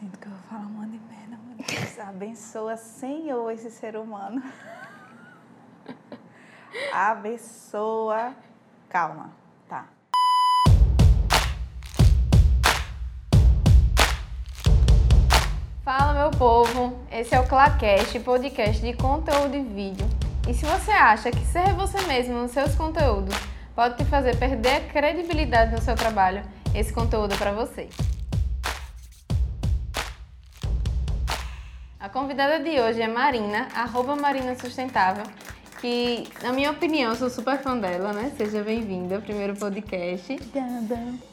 Sinto que eu vou falar um monte de merda, meu Deus. Abençoa, Senhor, esse ser humano. Abençoa. Calma, tá. Fala, meu povo! Esse é o Clacast, podcast de conteúdo e vídeo. E se você acha que ser você mesmo nos seus conteúdos pode te fazer perder a credibilidade no seu trabalho, esse conteúdo é para você. Convidada de hoje é Marina, arroba Marina Sustentável, que, na minha opinião, eu sou super fã dela, né? Seja bem-vinda ao primeiro podcast.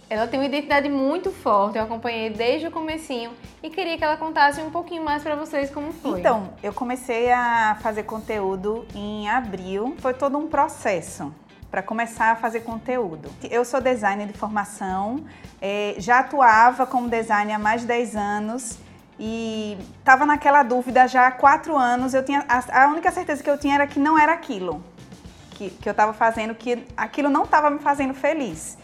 Ela tem uma identidade muito forte, eu acompanhei desde o comecinho e queria que ela contasse um pouquinho mais para vocês como foi. Então, eu comecei a fazer conteúdo em abril. Foi todo um processo para começar a fazer conteúdo. Eu sou designer de formação, eh, já atuava como designer há mais de 10 anos e estava naquela dúvida já há quatro anos. Eu tinha a, a, única certeza que eu tinha era que não era aquilo que, que eu estava fazendo, que aquilo não estava me fazendo feliz.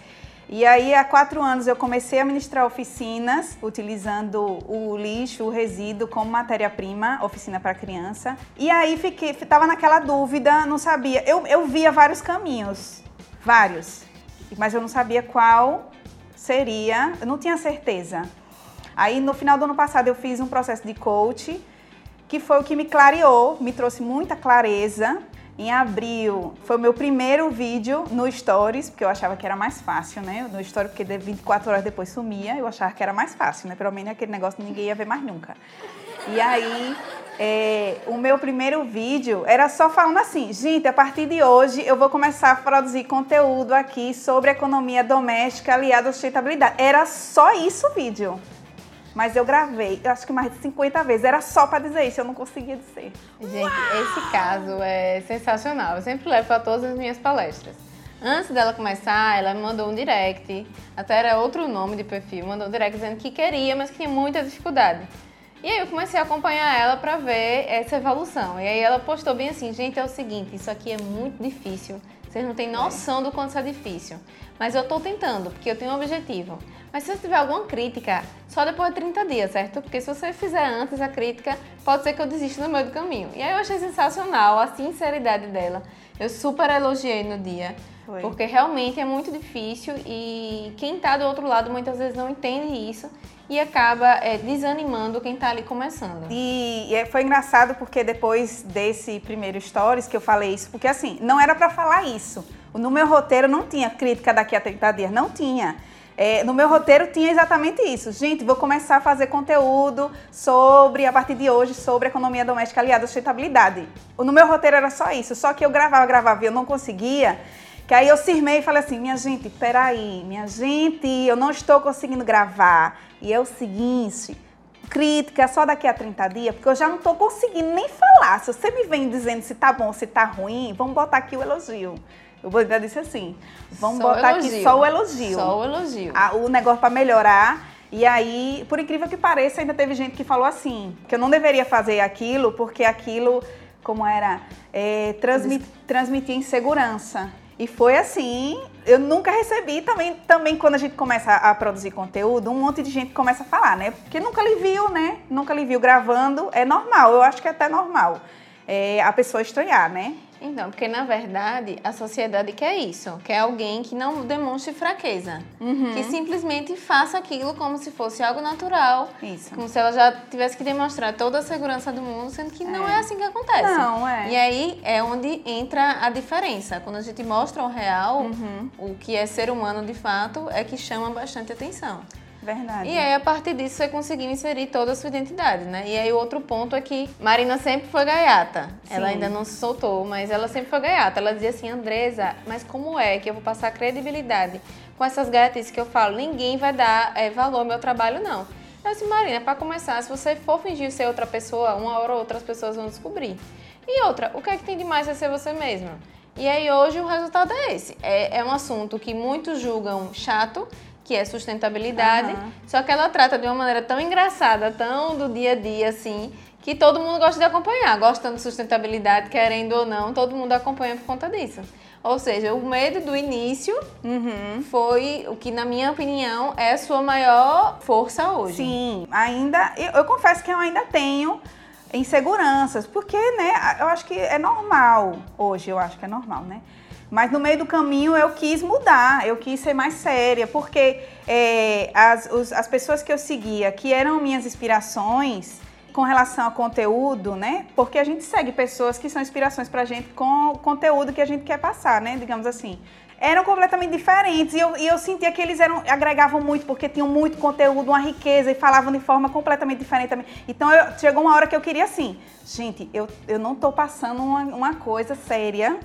E aí, há quatro anos, eu comecei a ministrar oficinas, utilizando o lixo, o resíduo como matéria-prima, oficina para criança. E aí, fiquei, estava naquela dúvida, não sabia. Eu, eu via vários caminhos, vários, mas eu não sabia qual seria, eu não tinha certeza. Aí no final do ano passado eu fiz um processo de coach, que foi o que me clareou, me trouxe muita clareza. Em abril foi o meu primeiro vídeo no Stories, porque eu achava que era mais fácil, né? No Stories, porque 24 horas depois sumia, eu achava que era mais fácil, né? Pelo menos aquele negócio ninguém ia ver mais nunca. E aí, é, o meu primeiro vídeo era só falando assim, gente, a partir de hoje eu vou começar a produzir conteúdo aqui sobre economia doméstica aliada à sustentabilidade. Era só isso o vídeo. Mas eu gravei, eu acho que mais de 50 vezes. Era só para dizer isso, eu não conseguia dizer. Gente, Uau! esse caso é sensacional. Eu sempre levo para todas as minhas palestras. Antes dela começar, ela me mandou um direct, até era outro nome de perfil, mandou um direct dizendo que queria, mas que tinha muita dificuldade. E aí eu comecei a acompanhar ela para ver essa evolução. E aí ela postou bem assim, gente, é o seguinte, isso aqui é muito difícil. Vocês não têm noção do quanto isso é difícil. Mas eu estou tentando, porque eu tenho um objetivo. Mas se você tiver alguma crítica, só depois de 30 dias, certo? Porque se você fizer antes a crítica, pode ser que eu desista no meio do caminho. E aí eu achei sensacional a sinceridade dela. Eu super elogiei no dia. Foi. Porque realmente é muito difícil e quem está do outro lado muitas vezes não entende isso e acaba é, desanimando quem está ali começando. E, e, foi engraçado porque depois desse primeiro stories que eu falei isso, porque assim, não era para falar isso. No meu roteiro não tinha crítica daqui a 30 dias, não tinha. É, no meu roteiro tinha exatamente isso. Gente, vou começar a fazer conteúdo sobre, a partir de hoje, sobre economia doméstica aliada à sustentabilidade. No meu roteiro era só isso, só que eu gravava, gravava e eu não conseguia. Que aí eu cirmei e falei assim, minha gente, peraí, minha gente, eu não estou conseguindo gravar. E é o seguinte, crítica só daqui a 30 dias, porque eu já não estou conseguindo nem falar. Se você me vem dizendo se tá bom, se tá ruim, vamos botar aqui o elogio. Eu ainda disse assim, vamos só botar elogio. aqui só o elogio. Só o elogio. A, o negócio para melhorar. E aí, por incrível que pareça, ainda teve gente que falou assim, que eu não deveria fazer aquilo, porque aquilo, como era, é, transmit, transmitia insegurança. E foi assim, eu nunca recebi também, também quando a gente começa a produzir conteúdo, um monte de gente começa a falar, né? Porque nunca lhe viu, né? Nunca lhe viu gravando, é normal, eu acho que é até normal é, a pessoa estranhar, né? Então, porque na verdade a sociedade quer isso, quer alguém que não demonstre fraqueza, uhum. que simplesmente faça aquilo como se fosse algo natural, isso. como se ela já tivesse que demonstrar toda a segurança do mundo, sendo que é. não é assim que acontece. Não, é. E aí é onde entra a diferença. Quando a gente mostra o real, uhum. o que é ser humano de fato, é que chama bastante atenção. Verdade. E aí, a partir disso, você conseguiu inserir toda a sua identidade, né? E aí, o outro ponto é que Marina sempre foi gaiata. Sim. Ela ainda não se soltou, mas ela sempre foi gaiata. Ela dizia assim, Andresa, mas como é que eu vou passar credibilidade com essas gaiatices que eu falo? Ninguém vai dar é, valor ao meu trabalho, não. Eu disse, Marina, para começar, se você for fingir ser outra pessoa, uma hora ou outra as pessoas vão descobrir. E outra, o que é que tem de mais a ser você mesma? E aí hoje o resultado é esse. É, é um assunto que muitos julgam chato, que é sustentabilidade, uhum. só que ela trata de uma maneira tão engraçada, tão do dia a dia, assim, que todo mundo gosta de acompanhar. Gostando de sustentabilidade, querendo ou não, todo mundo acompanha por conta disso. Ou seja, o medo do início Uhum. foi o que, na minha opinião, é a sua maior força hoje. Sim, ainda. Eu, eu confesso que eu ainda tenho inseguranças, porque, né, eu acho que é normal hoje, eu acho que é normal, né? Mas no meio do caminho eu quis mudar, eu quis ser mais séria, porque é, as, os- as pessoas que eu seguia, que eram minhas inspirações com relação ao conteúdo, né? Porque a gente segue pessoas que são inspirações pra gente com o conteúdo que a gente quer passar, né? Digamos assim. Eram completamente diferentes e eu, e eu sentia que eles eram, agregavam muito, porque tinham muito conteúdo, uma riqueza e falavam de forma completamente diferente também. Então eu- chegou uma hora que eu queria assim, gente, eu, eu não tô passando uma, uma coisa séria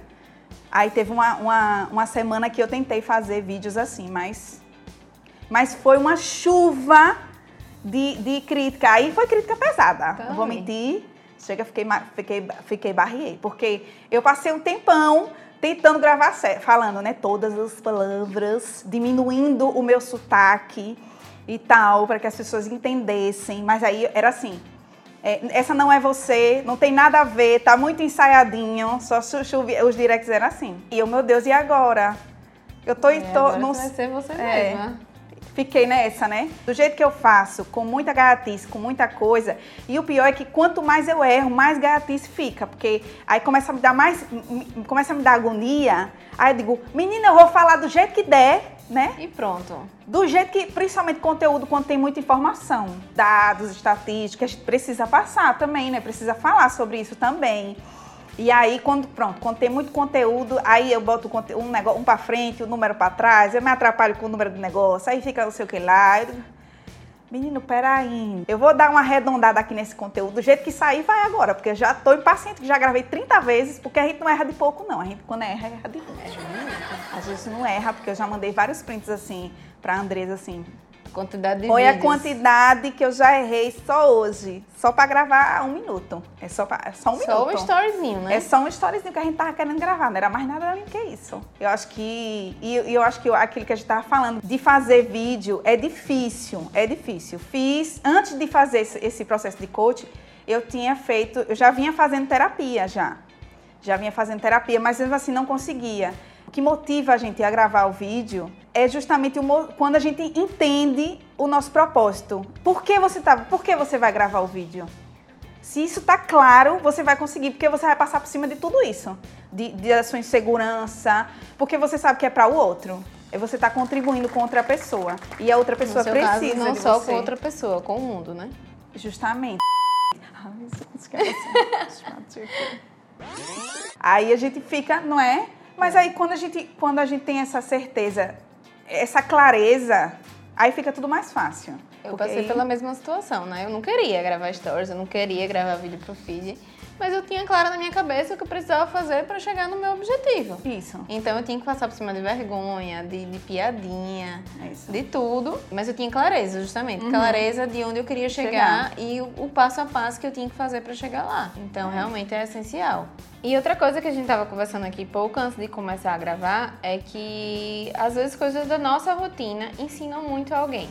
Aí teve uma, uma, uma semana que eu tentei fazer vídeos assim, mas, mas foi uma chuva de, de crítica. Aí foi crítica pesada, não vou mentir. Chega, fiquei, fiquei, fiquei barriei, porque eu passei um tempão tentando gravar falando, né, todas as palavras, diminuindo o meu sotaque e tal, para que as pessoas entendessem. Mas aí era assim, é, essa não é você, não tem nada a ver, tá muito ensaiadinho, só chuvi- os directs eram assim. E eu, meu Deus, e agora? Eu tô, É, tô agora não, vai ser você é. mesma. fiquei nessa, né? Do jeito que eu faço, com muita gaiatice, com muita coisa. E o pior é que quanto mais eu erro, mais gaiatice fica. Porque aí começa a me dar mais. Começa a me dar agonia. Aí eu digo, menina, eu vou falar do jeito que der, né? E pronto. Do jeito que, principalmente conteúdo, quando tem muita informação, dados, estatísticas, a gente precisa passar também, né? Precisa falar sobre isso também. E aí, quando, pronto, quando tem muito conteúdo, aí eu boto um, negócio, um pra frente, o número pra trás, eu me atrapalho com o número do negócio, aí fica não sei o que lá. Eu Menino, peraí. Eu vou dar uma arredondada aqui nesse conteúdo. Do jeito que sair, vai agora. Porque eu já tô impaciente, que já gravei 30 vezes, porque a gente não erra de pouco, não. A gente, quando erra, erra de muito. Às vezes não erra, porque eu já mandei vários prints assim pra Andresa assim. Quantidade de Olha a vídeos. quantidade que eu já errei só hoje. Só pra gravar um minuto. É só, pra, é só um Só um minuto. storyzinho, né? É só um storyzinho que a gente tava querendo gravar, não era mais nada além que isso. Eu acho que. E e eu acho que aquilo que a gente tava falando, de fazer vídeo é difícil. É difícil. Fiz, antes de fazer esse, esse processo de coach, eu tinha feito, eu já vinha fazendo terapia já. Já vinha fazendo terapia, mas mesmo assim não conseguia. O que motiva a gente a gravar o vídeo é justamente quando a gente entende o nosso propósito. Por que você tá, por que você vai gravar o vídeo? Se isso tá claro, você vai conseguir, porque você vai passar por cima de tudo isso. De, de da sua insegurança, porque você sabe que é para o outro. E você tá contribuindo com outra pessoa. E a outra pessoa no seu precisa caso, não de só você. com outra pessoa, com o mundo, né? Justamente. Aí a gente fica, não é? Mas aí quando a gente, quando a gente tem essa certeza, essa clareza, aí fica tudo mais fácil. Eu Porque passei pela mesma situação, né? Eu não queria gravar stories, eu não queria gravar vídeo pro feed, mas eu tinha claro na minha cabeça o que eu precisava fazer para chegar no meu objetivo. Isso. Então eu tinha que passar por cima de vergonha, de, de piadinha, É isso. de tudo, mas eu tinha clareza, justamente, Uhum. clareza de onde eu queria chegar, e o, o passo a passo que eu tinha que fazer para chegar lá. Então realmente é essencial. E outra coisa que a gente tava conversando aqui pouco antes de começar a gravar é que às vezes coisas da nossa rotina ensinam muito a alguém.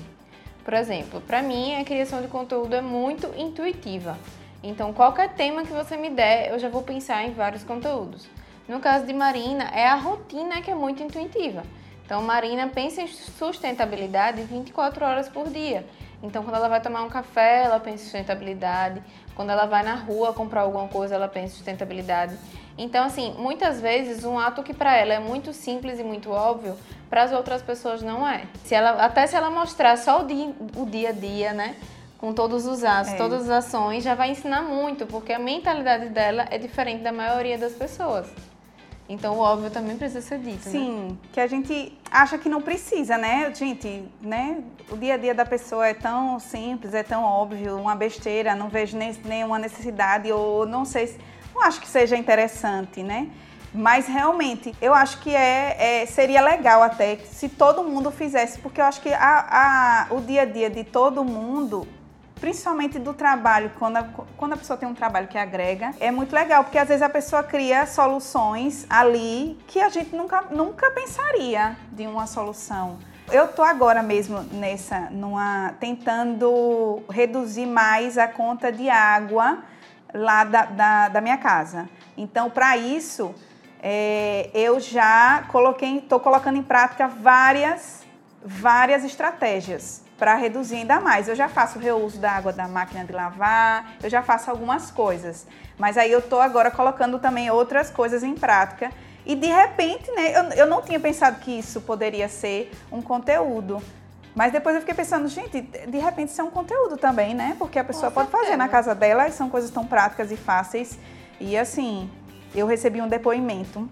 Por exemplo, para mim a criação de conteúdo é muito intuitiva. Então, qualquer tema que você me der, eu já vou pensar em vários conteúdos. No caso de Marina, é a rotina que é muito intuitiva. Então, Marina pensa em sustentabilidade 24 horas por dia. Então, quando ela vai tomar um café, ela pensa em sustentabilidade. Quando ela vai na rua comprar alguma coisa, ela pensa em sustentabilidade. Então, assim, muitas vezes um ato que para ela é muito simples e muito óbvio, para as outras pessoas não é. Se ela, até se ela mostrar só o dia, o dia a dia, né? Com todos os atos, É. todas as ações, já vai ensinar muito, porque a mentalidade dela é diferente da maioria das pessoas. Então, o óbvio também precisa ser dito, né? Sim, que a gente acha que não precisa, né? Gente, né? O dia a dia da pessoa é tão simples, é tão óbvio, uma besteira, não vejo nem, nenhuma necessidade, ou não sei se. Não acho que seja interessante, né? Mas realmente, eu acho que é, é- seria legal até se todo mundo fizesse, porque eu acho que a, a- o dia a dia de todo mundo principalmente do trabalho, quando a, quando a pessoa tem um trabalho que agrega, é muito legal, porque às vezes a pessoa cria soluções ali que a gente nunca, nunca pensaria de uma solução. Eu tô agora mesmo nessa, numa, tentando reduzir mais a conta de água lá da, da, da minha casa. Então, para isso, é, eu já coloquei, estou colocando em prática várias, várias estratégias para reduzir ainda mais. Eu já faço reuso da água da máquina de lavar, eu já faço algumas coisas. Mas aí eu estou agora colocando também outras coisas em prática. E de repente, né, eu, eu não tinha pensado que isso poderia ser um conteúdo. Mas depois eu fiquei pensando, gente, de repente isso é um conteúdo também, né? Porque a pessoa pode fazer na casa dela e são coisas tão práticas e fáceis. E assim, eu recebi um depoimento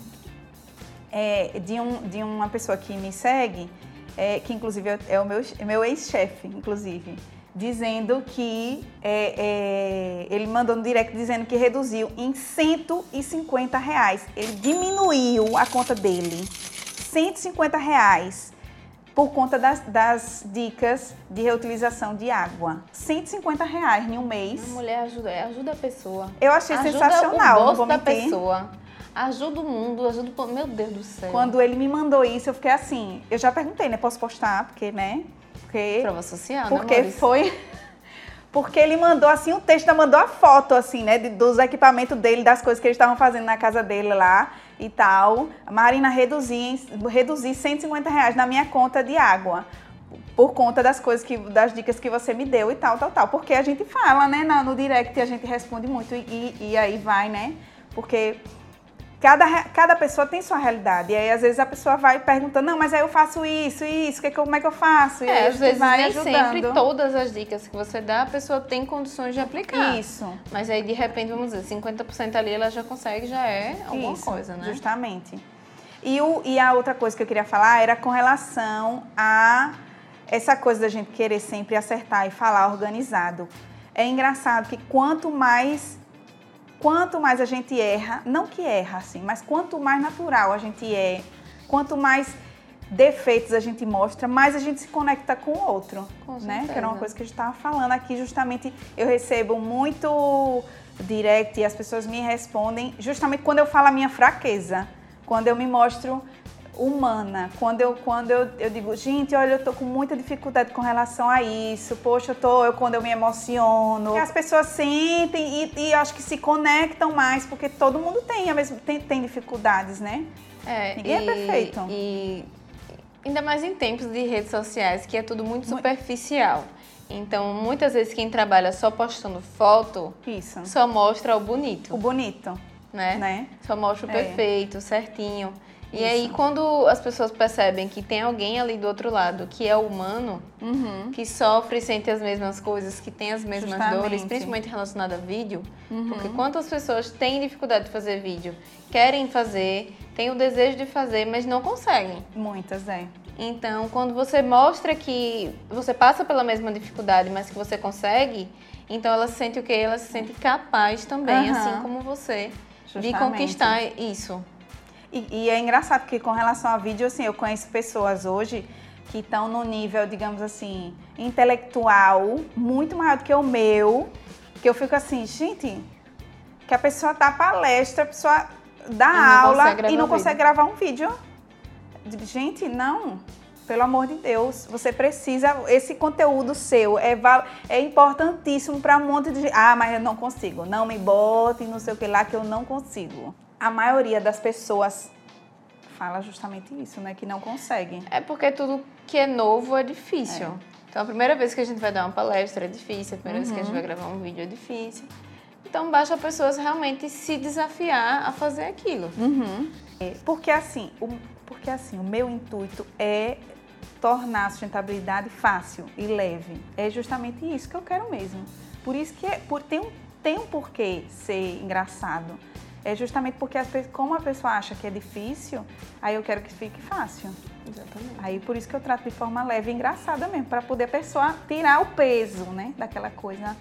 é, de, um, de uma pessoa que me segue é, que inclusive é o meu, meu ex-chefe, inclusive, dizendo que é, é, ele mandou no direct dizendo que reduziu em 150 reais. Ele diminuiu a conta dele, 150 reais, por conta das, das dicas de reutilização de água. 150 reais em um mês. A mulher ajuda, ajuda a pessoa. Eu achei ajuda sensacional. O bolso da pessoa Ajuda o mundo, ajuda o Meu Deus do céu. Quando ele me mandou isso, eu fiquei assim. Eu já perguntei, né? Posso postar? Porque, né? Porque. Prova social, Porque né, foi. Porque ele mandou assim o texto, mandou a foto, assim, né? Dos equipamentos dele, das coisas que eles estavam fazendo na casa dele lá e tal. Marina reduzi, reduzi 150 reais na minha conta de água por conta das coisas que, das dicas que você me deu e tal, tal, tal. Porque a gente fala, né, no, direct a gente responde muito e, e aí vai, né? Porque cada, cada pessoa tem sua realidade. E aí, às vezes, a pessoa vai perguntando, não, mas aí eu faço isso, isso, que, como é que eu faço? E é, às vezes vai nem ajudando. sempre todas as dicas que você dá, a pessoa tem condições de aplicar. Isso. Mas aí, de repente, vamos dizer, 50% ali ela já consegue, já é alguma isso, coisa, né? Justamente. E, o, e a outra coisa que eu queria falar era com relação a essa coisa da gente querer sempre acertar e falar organizado. É engraçado que quanto mais quanto mais a gente erra, não que erra assim, mas quanto mais natural a gente é, quanto mais defeitos a gente mostra, mais a gente se conecta com o outro, com né? Que era uma coisa que a gente estava falando aqui, justamente eu recebo muito direct e as pessoas me respondem justamente quando eu falo a minha fraqueza, quando eu me mostro humana. Quando eu, quando eu, eu digo, gente, olha, eu tô com muita dificuldade com relação a isso. Poxa, eu tô, eu, quando eu me emociono. As pessoas sentem e, e acho que se conectam mais, porque todo mundo tem, mesmo, tem, tem dificuldades, né? É, Ninguém é e, é perfeito. E ainda mais em tempos de redes sociais, que é tudo muito superficial. Então, muitas vezes quem trabalha só postando foto, Isso. só mostra o bonito. O bonito. Né? né? Só mostra o é. perfeito, certinho. E Isso. aí, quando as pessoas percebem que tem alguém ali do outro lado que é humano, uhum. que sofre e sente as mesmas coisas, que tem as mesmas Justamente. dores, principalmente relacionada a vídeo, uhum. porque quantas pessoas têm dificuldade de fazer vídeo, querem fazer, têm o desejo de fazer, mas não conseguem. Muitas, é. Então, quando você mostra que você passa pela mesma dificuldade, mas que você consegue, então ela se sente o quê? Ela se sente capaz também, uhum. assim como você, Justamente. de conquistar isso. E, e, é engraçado que com relação a vídeo, assim, eu conheço pessoas hoje que estão no nível, digamos assim, intelectual muito maior do que o meu, que eu fico assim, gente, que a pessoa dá palestra, a pessoa dá aula e não consegue gravar um vídeo. Gente, não. Pelo amor de Deus, você precisa, esse conteúdo seu é, é importantíssimo para um monte de gente. Ah, mas eu não consigo. Não me bote, não sei o que lá, que eu não consigo a maioria das pessoas fala justamente isso, né? Que não conseguem. É porque tudo que é novo é difícil. É. Então, a primeira vez que a gente vai dar uma palestra é difícil, a primeira uhum. vez que a gente vai uhum. gravar um vídeo é difícil. Então, basta a pessoa realmente se desafiar a fazer aquilo. Uhum. É, porque, assim, o, porque assim, o meu intuito é tornar a sustentabilidade fácil e leve. É justamente isso que eu quero mesmo. Por isso que é, por, tem, um, tem um porquê ser engraçado é justamente porque as, como a pessoa acha que é difícil, aí eu quero que fique fácil. Exatamente. Aí por isso que eu trato de forma leve e engraçada mesmo, para poder a pessoa tirar o peso, né, daquela coisa.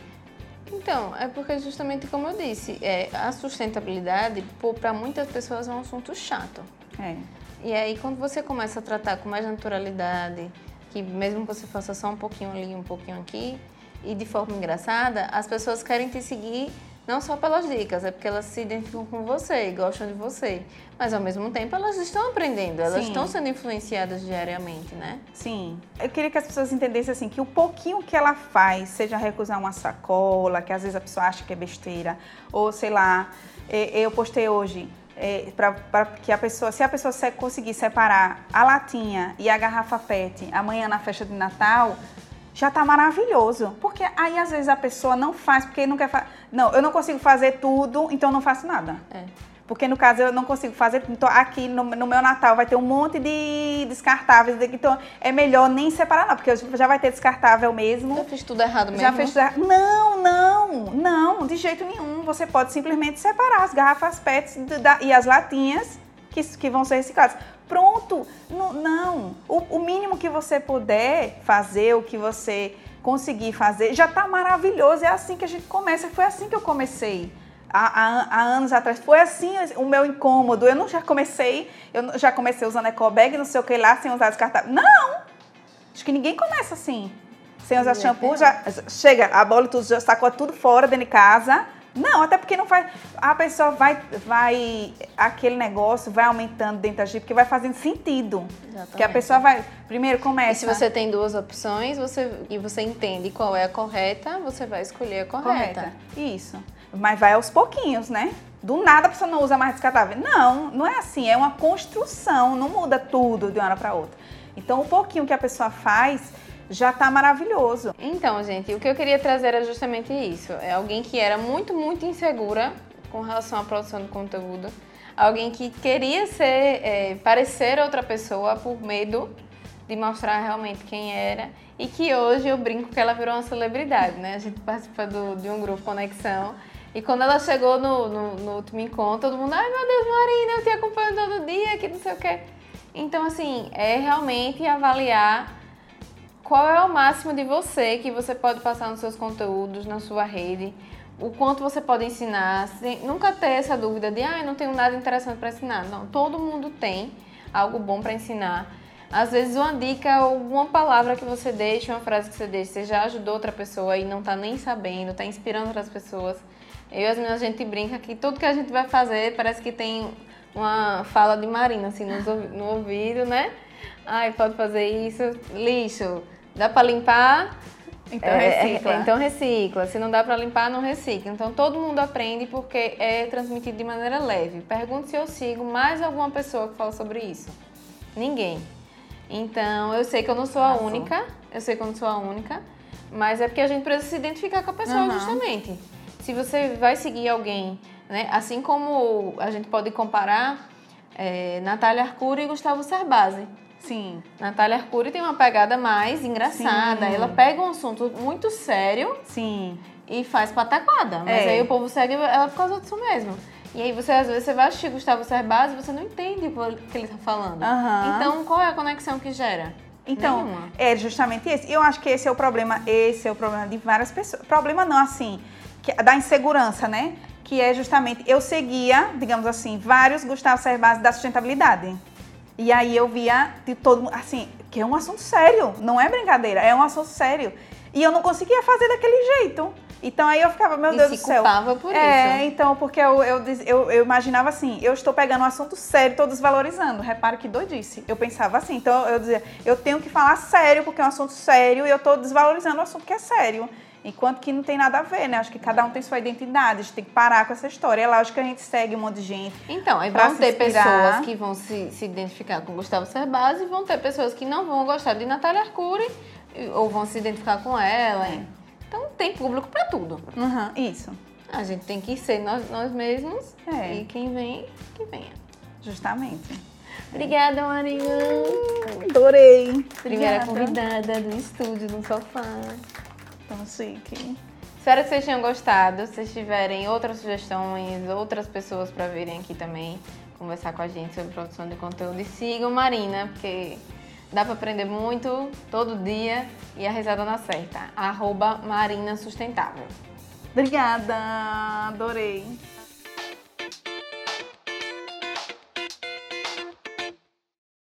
Então, é porque justamente como eu disse, é, a sustentabilidade, para muitas pessoas, é um assunto chato. É. E aí quando você começa a tratar com mais naturalidade, que mesmo que você faça só um pouquinho ali, um pouquinho aqui, e de forma engraçada, as pessoas querem te seguir não só pelas dicas, é porque elas se identificam com você e gostam de você. Mas ao mesmo tempo elas estão aprendendo, elas Sim. estão sendo influenciadas diariamente, né? Sim. Eu queria que as pessoas entendessem assim que o pouquinho que ela faz, seja recusar uma sacola, que às vezes a pessoa acha que é besteira, ou sei lá, eu postei hoje é, para que a pessoa, se a pessoa conseguir separar a latinha e a garrafa PET amanhã na festa de Natal, já tá maravilhoso. Porque aí às vezes a pessoa não faz porque não quer fazer. Não, eu não consigo fazer tudo, então eu não faço nada. É. Porque no caso eu não consigo fazer. Então, aqui no, no, meu Natal vai ter um monte de descartáveis. Então é melhor nem separar, não, porque já vai ter descartável mesmo. Já fiz tudo errado mesmo? Já fez tudo errado. Não, não, não, de jeito nenhum. Você pode simplesmente separar as garrafas PETs e as latinhas que, que vão ser recicladas. Pronto, não. não. O, o mínimo que você puder fazer, o que você conseguir fazer, já está maravilhoso. É assim que a gente começa. Foi assim que eu comecei há, há, anos atrás. Foi assim o meu incômodo. Eu não já comecei, eu já comecei usando ecobag, não sei o que lá, sem usar descartável. Não! Acho que ninguém começa assim. Sem usar shampoo, já chega, a bola tudo, já sacou tudo fora dentro de casa. Não, até porque não faz. A pessoa vai. vai aquele negócio vai aumentando dentro da gente, porque vai fazendo sentido. Exatamente. Porque a pessoa vai. Primeiro começa. E se você tem duas opções você, e você entende qual é a correta, você vai escolher a correta. correta. Isso. Mas vai aos pouquinhos, né? Do nada a pessoa não usa mais descartável. Não, não é assim. É uma construção, não muda tudo de uma hora para outra. Então, o pouquinho que a pessoa faz já está maravilhoso. Então, gente, o que eu queria trazer era justamente isso. É alguém que era muito, muito insegura com relação à produção de conteúdo. Alguém que queria ser, é, parecer outra pessoa por medo de mostrar realmente quem era e que hoje eu brinco que ela virou uma celebridade, né? A gente participa do, de um grupo Conexão e quando ela chegou no, no, no, último encontro, todo mundo, ai meu Deus, Marina, eu te acompanho todo dia, que não sei o quê. Então, assim, é realmente avaliar qual é o máximo de você que você pode passar nos seus conteúdos, na sua rede, o quanto você pode ensinar, sem, nunca ter essa dúvida de, ah, eu não tenho nada interessante para ensinar. Não, todo mundo tem algo bom para ensinar. Às vezes uma dica, alguma palavra que você deixe, uma frase que você deixe, você já ajudou outra pessoa e não está nem sabendo, está inspirando outras pessoas. Eu e as meninas, a gente brinca que tudo que a gente vai fazer parece que tem uma fala de Marina, assim, no ouvido, né? Ai, pode fazer isso, lixo. Dá para limpar? Então é, recicla. É, então recicla. Se não dá para limpar, não recicla. Então todo mundo aprende porque é transmitido de maneira leve. Pergunte se eu sigo mais alguma pessoa que fala sobre isso. Ninguém. Então eu sei que eu não sou a única. Eu sei que eu não sou a única. Mas é porque a gente precisa se identificar com a pessoa uhum. justamente se você vai seguir alguém, né? Assim como a gente pode comparar é, Natália Arcuri e Gustavo Cerbasi. Sim. Natália Arcuri tem uma pegada mais engraçada. Sim. Ela pega um assunto muito sério. Sim. E faz pataquada. Mas é. aí o povo segue ela por causa disso mesmo. E aí você, às vezes, você vai assistir Gustavo Cerbasi e você não entende o que ele está falando. Uhum. Então, qual é a conexão que gera? Então, Nenhuma. é justamente esse. Eu acho que esse é o problema, esse é o problema de várias pessoas. Problema não, assim, que, da insegurança, né? Que é justamente, eu seguia, digamos assim, vários Gustavo Cerbasi da sustentabilidade. E aí eu via de todo assim, que é um assunto sério, não é brincadeira, é um assunto sério. E eu não conseguia fazer daquele jeito. Então aí eu ficava, meu e Deus do céu. culpava por é, isso. então, porque eu, eu, eu, eu, imaginava assim, eu estou pegando um assunto sério, estou desvalorizando. Repara que doidice. Eu pensava assim, então eu dizia, eu tenho que falar sério, porque é um assunto sério, e eu estou desvalorizando o assunto que é sério. Enquanto que não tem nada a ver, né? Acho que cada um tem sua identidade, a gente tem que parar com essa história. É lógico que a gente segue um monte de gente. Então, aí vão ter pessoas que vão se, se identificar com Gustavo Cerbasi e vão ter pessoas que não vão gostar de Natália Arcuri ou vão se identificar com ela. É. Então tem público para tudo. Uhum, isso. A gente tem que ser nós, nós mesmos é. e quem vem, que venha. Justamente. Obrigada, Marinha. Adorei. Primeira Obrigada. convidada do estúdio, do sofá. Chique. Espero que vocês tenham gostado. Se vocês tiverem outras sugestões, outras pessoas para virem aqui também conversar com a gente sobre produção de conteúdo, e sigam Marina, porque dá para aprender muito todo dia e a risada na certa. Arroba Marina Sustentável. Obrigada, adorei.